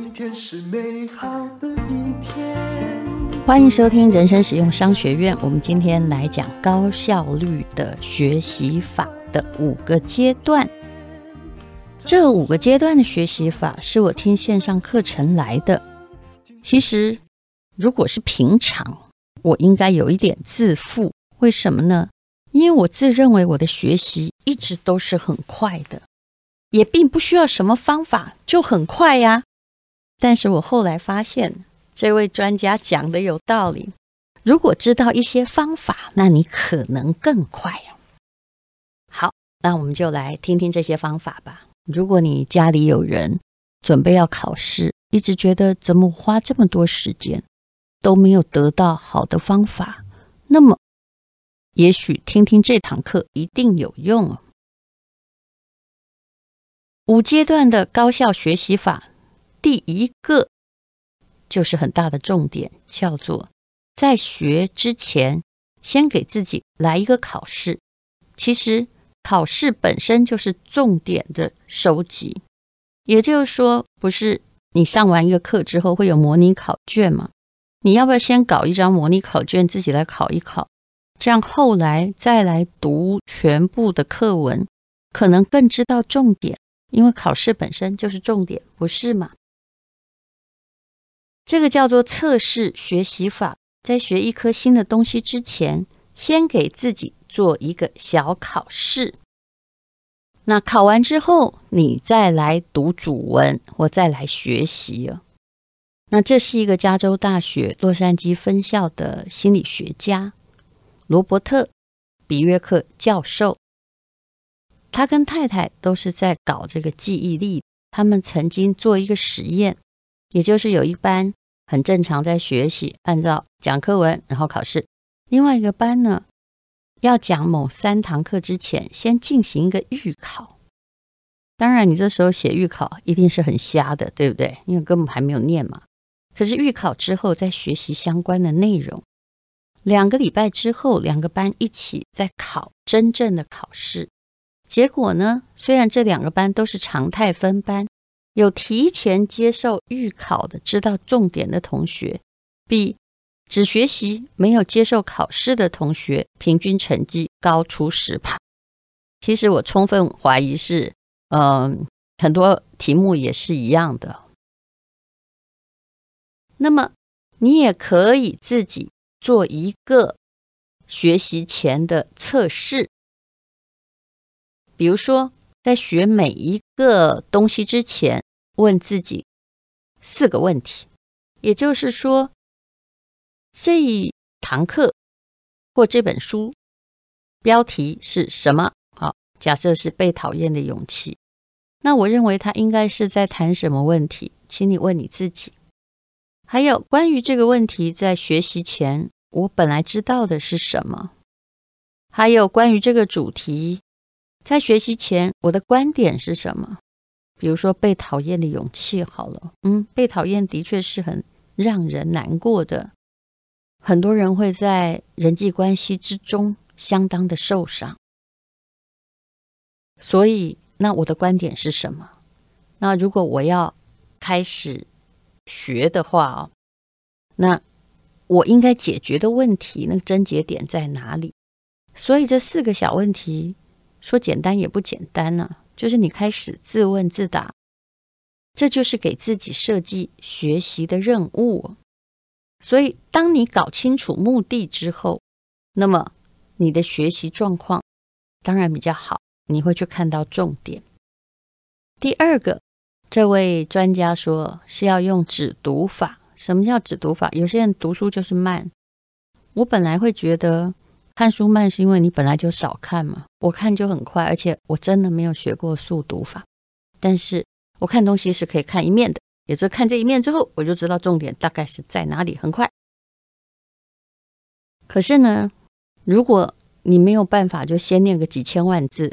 今天是美好的一天。欢迎收听人生实用商学院。我们今天来讲高效率的学习法的五个阶段。这五个阶段的学习法是我听线上课程来的。其实，如果是平常，我应该有一点自负。为什么呢？因为我自认为我的学习一直都是很快的。也并不需要什么方法，就很快呀。但是我后来发现，这位专家讲的有道理。如果知道一些方法，那你可能更快呀。好，那我们就来听听这些方法吧。如果你家里有人准备要考试，一直觉得怎么花这么多时间都没有得到好的方法，那么也许听听这堂课一定有用哦。五阶段的高效学习法，第一个就是很大的重点，叫做在学之前先给自己来一个考试。其实考试本身就是重点的收集，也就是说，不是你上完一个课之后会有模拟考卷吗？你要不要先搞一张模拟考卷自己来考一考？这样后来再来读全部的课文，可能更知道重点。因为考试本身就是重点，不是吗？这个叫做测试学习法。在学一科新的东西之前，先给自己做一个小考试。那考完之后，你再来读主文，或再来学习哦。那这是一个加州大学洛杉矶分校的心理学家罗伯特·比约克教授。他跟太太都是在搞这个记忆力。他们曾经做一个实验，也就是有一班很正常在学习，按照讲课文然后考试；另外一个班呢，要讲某三堂课之前，先进行一个预考。当然，你这时候写预考一定是很瞎的，对不对？因为根本还没有念嘛。可是预考之后再学习相关的内容。两个礼拜之后，两个班一起在考真正的考试。结果呢？虽然这两个班都是常态分班，有提前接受预考的、知道重点的同学，比只学习没有接受考试的同学平均成绩高出十趴。其实我充分怀疑是，嗯、很多题目也是一样的。那么你也可以自己做一个学习前的测试。比如说，在学每一个东西之前，问自己四个问题。也就是说，这一堂课或这本书标题是什么？好，假设是被讨厌的勇气。那我认为他应该是在谈什么问题？请你问你自己。还有关于这个问题，在学习前我本来知道的是什么？还有关于这个主题。在学习前，我的观点是什么？比如说被讨厌的勇气，好了，嗯，被讨厌的确是很让人难过的，很多人会在人际关系之中相当的受伤。所以，那我的观点是什么？那如果我要开始学的话哦，那我应该解决的问题，那个症结点在哪里？所以这四个小问题。说简单也不简单呢、就是你开始自问自答，这就是给自己设计学习的任务。所以，当你搞清楚目的之后，那么你的学习状况当然比较好，你会去看到重点。第二个，这位专家说是要用指读法。什么叫指读法？有些人读书就是慢，我本来会觉得。看书慢是因为你本来就少看嘛，我看就很快，而且我真的没有学过速读法，但是我看东西是可以看一面的，也就是看这一面之后，我就知道重点大概是在哪里，很快。可是呢，如果你没有办法就先念个几千万字，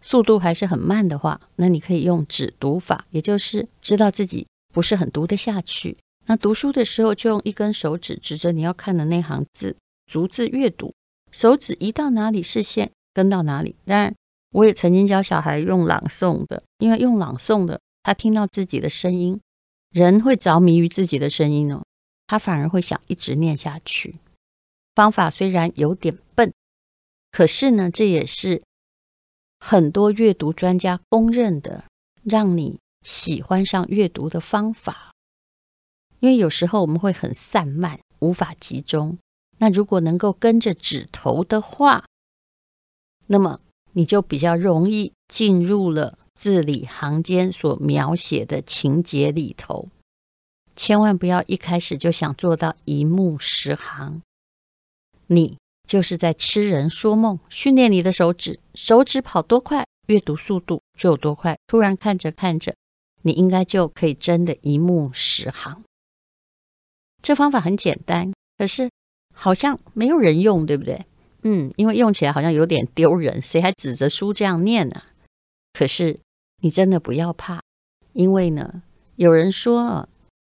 速度还是很慢的话，那你可以用指读法，也就是知道自己不是很读得下去，那读书的时候就用一根手指指着你要看的那行字，逐字阅读。手指移到哪里，视线跟到哪里。当然，我也曾经教小孩用朗诵的，因为用朗诵的，他听到自己的声音，人会着迷于自己的声音哦，他反而会想一直念下去。方法虽然有点笨，可是呢，这也是很多阅读专家公认的，让你喜欢上阅读的方法。因为有时候我们会很散漫，无法集中。那如果能够跟着指头的话，那么你就比较容易进入了字里行间所描写的情节里头。千万不要一开始就想做到一目十行，你就是在痴人说梦。训练你的手指，手指跑多快，阅读速度就有多快。突然看着看着，你应该就可以真的一目十行。这方法很简单，可是。好像没有人用，对不对？嗯，因为用起来好像有点丢人，谁还指着书这样念呢？可是你真的不要怕，因为呢，有人说，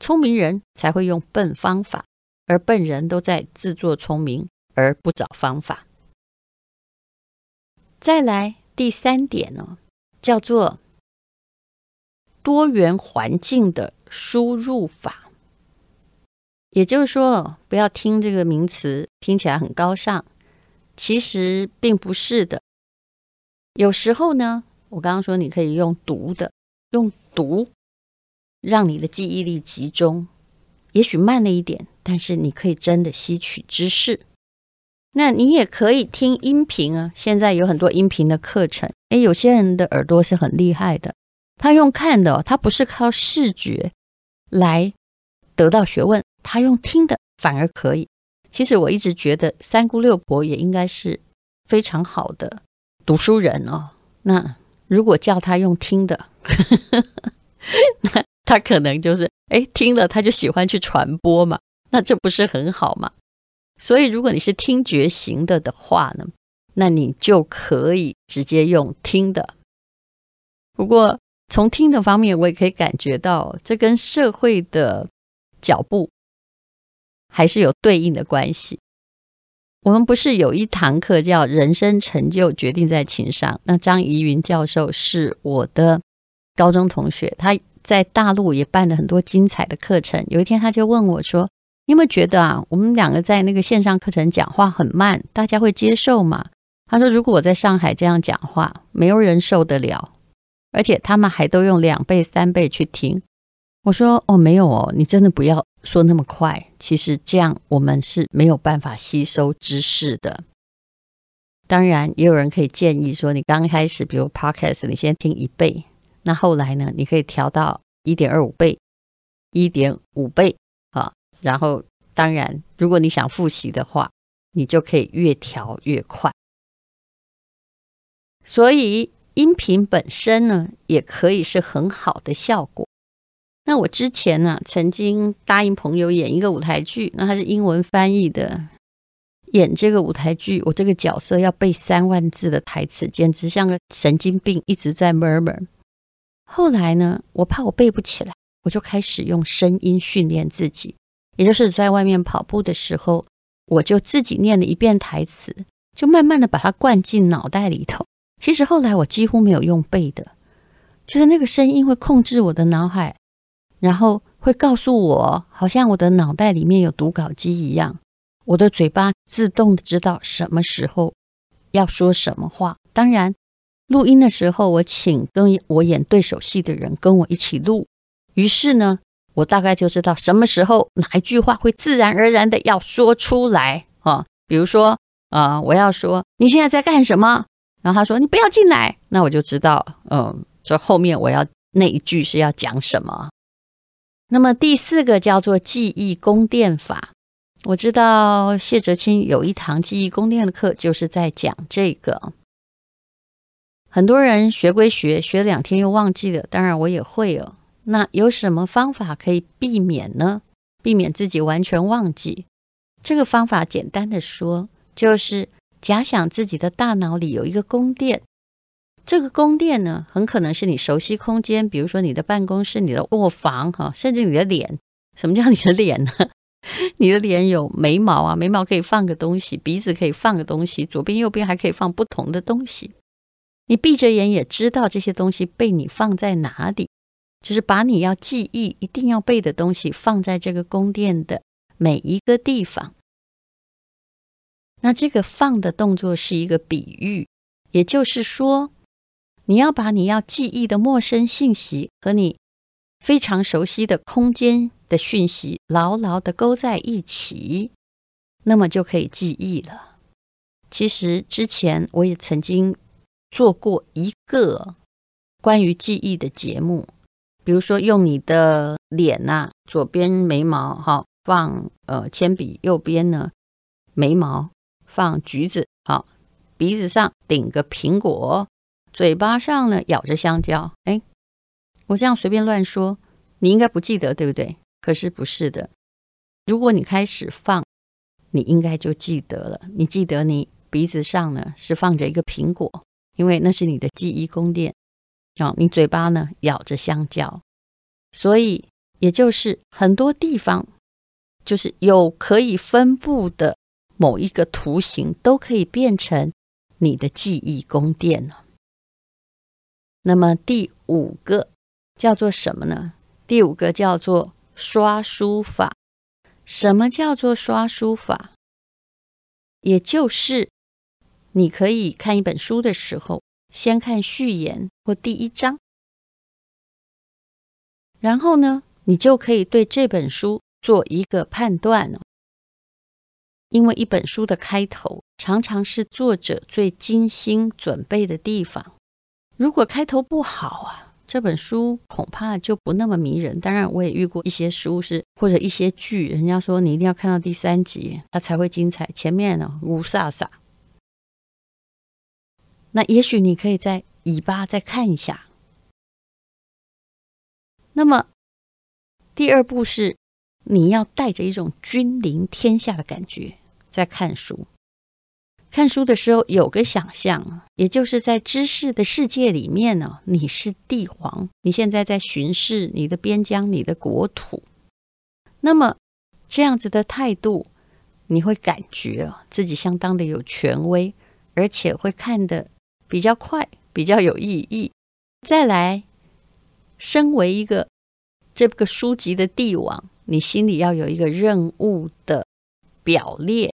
聪明人才会用笨方法，而笨人都在自作聪明而不找方法。再来第三点呢，叫做多元环境的输入法。也就是说，不要听这个名词，听起来很高尚，其实并不是的。有时候呢，我刚刚说你可以用读的，用读让你的记忆力集中，也许慢了一点，但是你可以真的吸取知识。那你也可以听音频啊，现在有很多音频的课程。诶，有些人的耳朵是很厉害的，他用看的，他不是靠视觉来得到学问。他用听的反而可以。其实我一直觉得三姑六婆也应该是非常好的读书人哦。那如果叫他用听的，那他可能就是哎听了他就喜欢去传播嘛。那这不是很好吗？所以如果你是听觉型的的话呢，那你就可以直接用听的。不过从听的方面，我也可以感觉到这跟社会的脚步。还是有对应的关系。我们不是有一堂课叫“人生成就决定在情商”？那张怡云教授是我的高中同学，他在大陆也办了很多精彩的课程。有一天，他就问我说：“你有没有觉得啊，我们两个在那个线上课程讲话很慢，大家会接受吗？”他说：“如果我在上海这样讲话，没有人受得了，而且他们还都用两倍、三倍去听。”我说：“哦，没有哦，你真的不要。”说那么快，其实这样我们是没有办法吸收知识的。当然，也有人可以建议说，你刚开始，比如 Podcast，你先听一倍，那后来呢，你可以调到一点二五倍、一点五倍啊。然后，当然，如果你想复习的话，你就可以越调越快。所以，音频本身呢，也可以是很好的效果。那我之前呢、曾经答应朋友演一个舞台剧，那他是英文翻译的，演这个舞台剧，我这个角色要背三万字的台词，简直像个神经病，一直在 murmur。后来呢，我怕我背不起来，我就开始用声音训练自己，也就是在外面跑步的时候，我就自己念了一遍台词，就慢慢的把它灌进脑袋里头。其实后来我几乎没有用背的，就是那个声音会控制我的脑海。然后会告诉我，好像我的脑袋里面有读稿机一样，我的嘴巴自动的知道什么时候要说什么话。当然，录音的时候，我请跟我演对手戏的人跟我一起录，于是呢，我大概就知道什么时候哪一句话会自然而然的要说出来啊。比如说，啊、呃，我要说你现在在干什么？然后他说你不要进来，那我就知道，嗯，这后面我要那一句是要讲什么。那么第四个叫做记忆宫殿法，我知道谢哲青有一堂记忆宫殿的课，就是在讲这个。很多人学归学，学两天又忘记了，当然我也会哦。那有什么方法可以避免呢？避免自己完全忘记？这个方法简单的说，就是假想自己的大脑里有一个宫殿。这个宫殿呢，很可能是你熟悉空间，比如说你的办公室、你的卧房，哈，甚至你的脸。什么叫你的脸呢？你的脸有眉毛啊，眉毛可以放个东西，鼻子可以放个东西，左边右边还可以放不同的东西。你闭着眼也知道这些东西被你放在哪里。就是把你要记忆、一定要背的东西放在这个宫殿的每一个地方。那这个放的动作是一个比喻，也就是说，你要把你要记忆的陌生信息和你非常熟悉的空间的讯息牢牢的勾在一起，那么就可以记忆了。其实之前我也曾经做过一个关于记忆的节目，比如说用你的脸呐、左边眉毛哈放呃铅笔，右边呢眉毛。放橘子，好，鼻子上顶个苹果，嘴巴上呢咬着香蕉。哎，我这样随便乱说，你应该不记得，对不对？可是不是的，如果你开始放，你应该就记得了。你记得你鼻子上呢是放着一个苹果，因为那是你的记忆宫殿。啊，你嘴巴呢咬着香蕉，所以也就是很多地方就是有可以分布的。某一个图形都可以变成你的记忆宫殿了。那么第五个叫做什么呢？第五个叫做刷书法。什么叫做刷书法？也就是你可以看一本书的时候，先看序言或第一章，然后呢，你就可以对这本书做一个判断了。因为一本书的开头常常是作者最精心准备的地方。如果开头不好啊，这本书恐怕就不那么迷人。当然，我也遇过一些书是或者一些剧，人家说你一定要看到第三集，它才会精彩。前面呢，雾煞煞。那也许你可以在尾巴再看一下。那么第二步是你要带着一种君临天下的感觉。在看书，看书的时候有个想象，也就是在知识的世界里面呢，你是帝皇，你现在在巡视你的边疆、你的国土，那么这样子的态度，你会感觉自己相当的有权威，而且会看得比较快，比较有意义。再来，身为一个这个书籍的帝王，你心里要有一个任务的表列。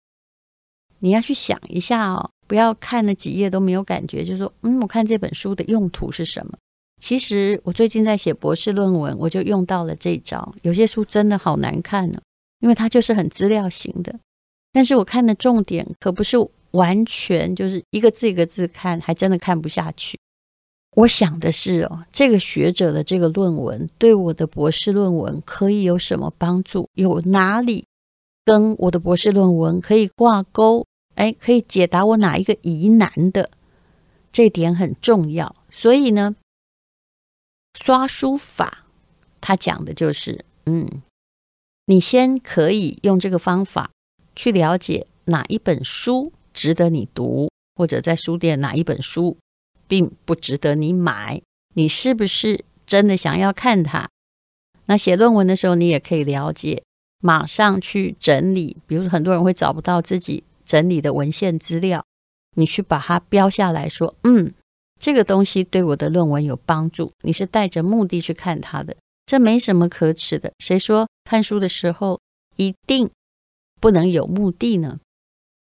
你要去想一下哦，不要看了几页都没有感觉，就说嗯，我看这本书的用途是什么？其实我最近在写博士论文，我就用到了这招。有些书真的好难看呢，因为它就是很资料型的。但是我看的重点可不是完全就是一个字一个字看，还真的看不下去。我想的是哦，这个学者的这个论文对我的博士论文可以有什么帮助？有哪里跟我的博士论文可以挂钩？哎，可以解答我哪一个疑难的，这点很重要。所以呢，刷书法，他讲的就是，嗯，你先可以用这个方法去了解哪一本书值得你读，或者在书店哪一本书并不值得你买，你是不是真的想要看它？那写论文的时候，你也可以了解，马上去整理。比如，很多人会找不到自己。整理的文献资料，你去把它标下来说，嗯，这个东西对我的论文有帮助。你是带着目的去看它的，这没什么可耻的。谁说看书的时候一定不能有目的呢？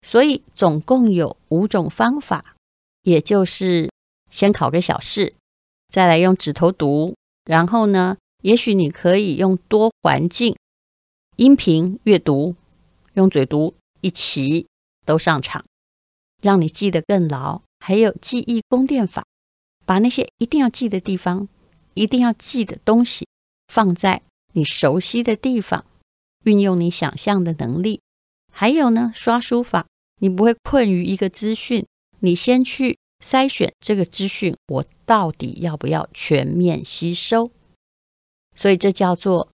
所以总共有五种方法，也就是先考个小试，再来用指头读，然后呢，也许你可以用多环境、音频阅读、用嘴读一起。都上场，让你记得更牢。还有记忆宫殿法，把那些一定要记的地方、一定要记的东西放在你熟悉的地方，运用你想象的能力。还有呢，刷书法，你不会困于一个资讯，你先去筛选这个资讯，我到底要不要全面吸收？所以这叫做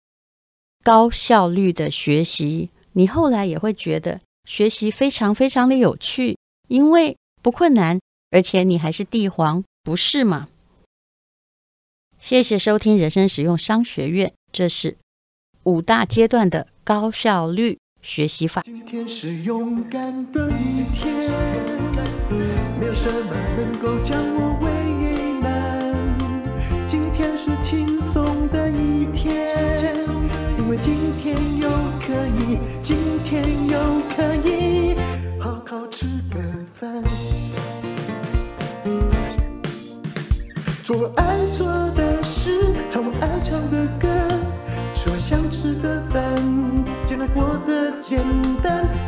高效率的学习。你后来也会觉得。学习非常非常的有趣，因为不困难，而且你还是帝皇，不是吗？谢谢收听人生实用商学院，这是五大阶段的高效率学习法。今天是勇敢的一天，没有什么能够将我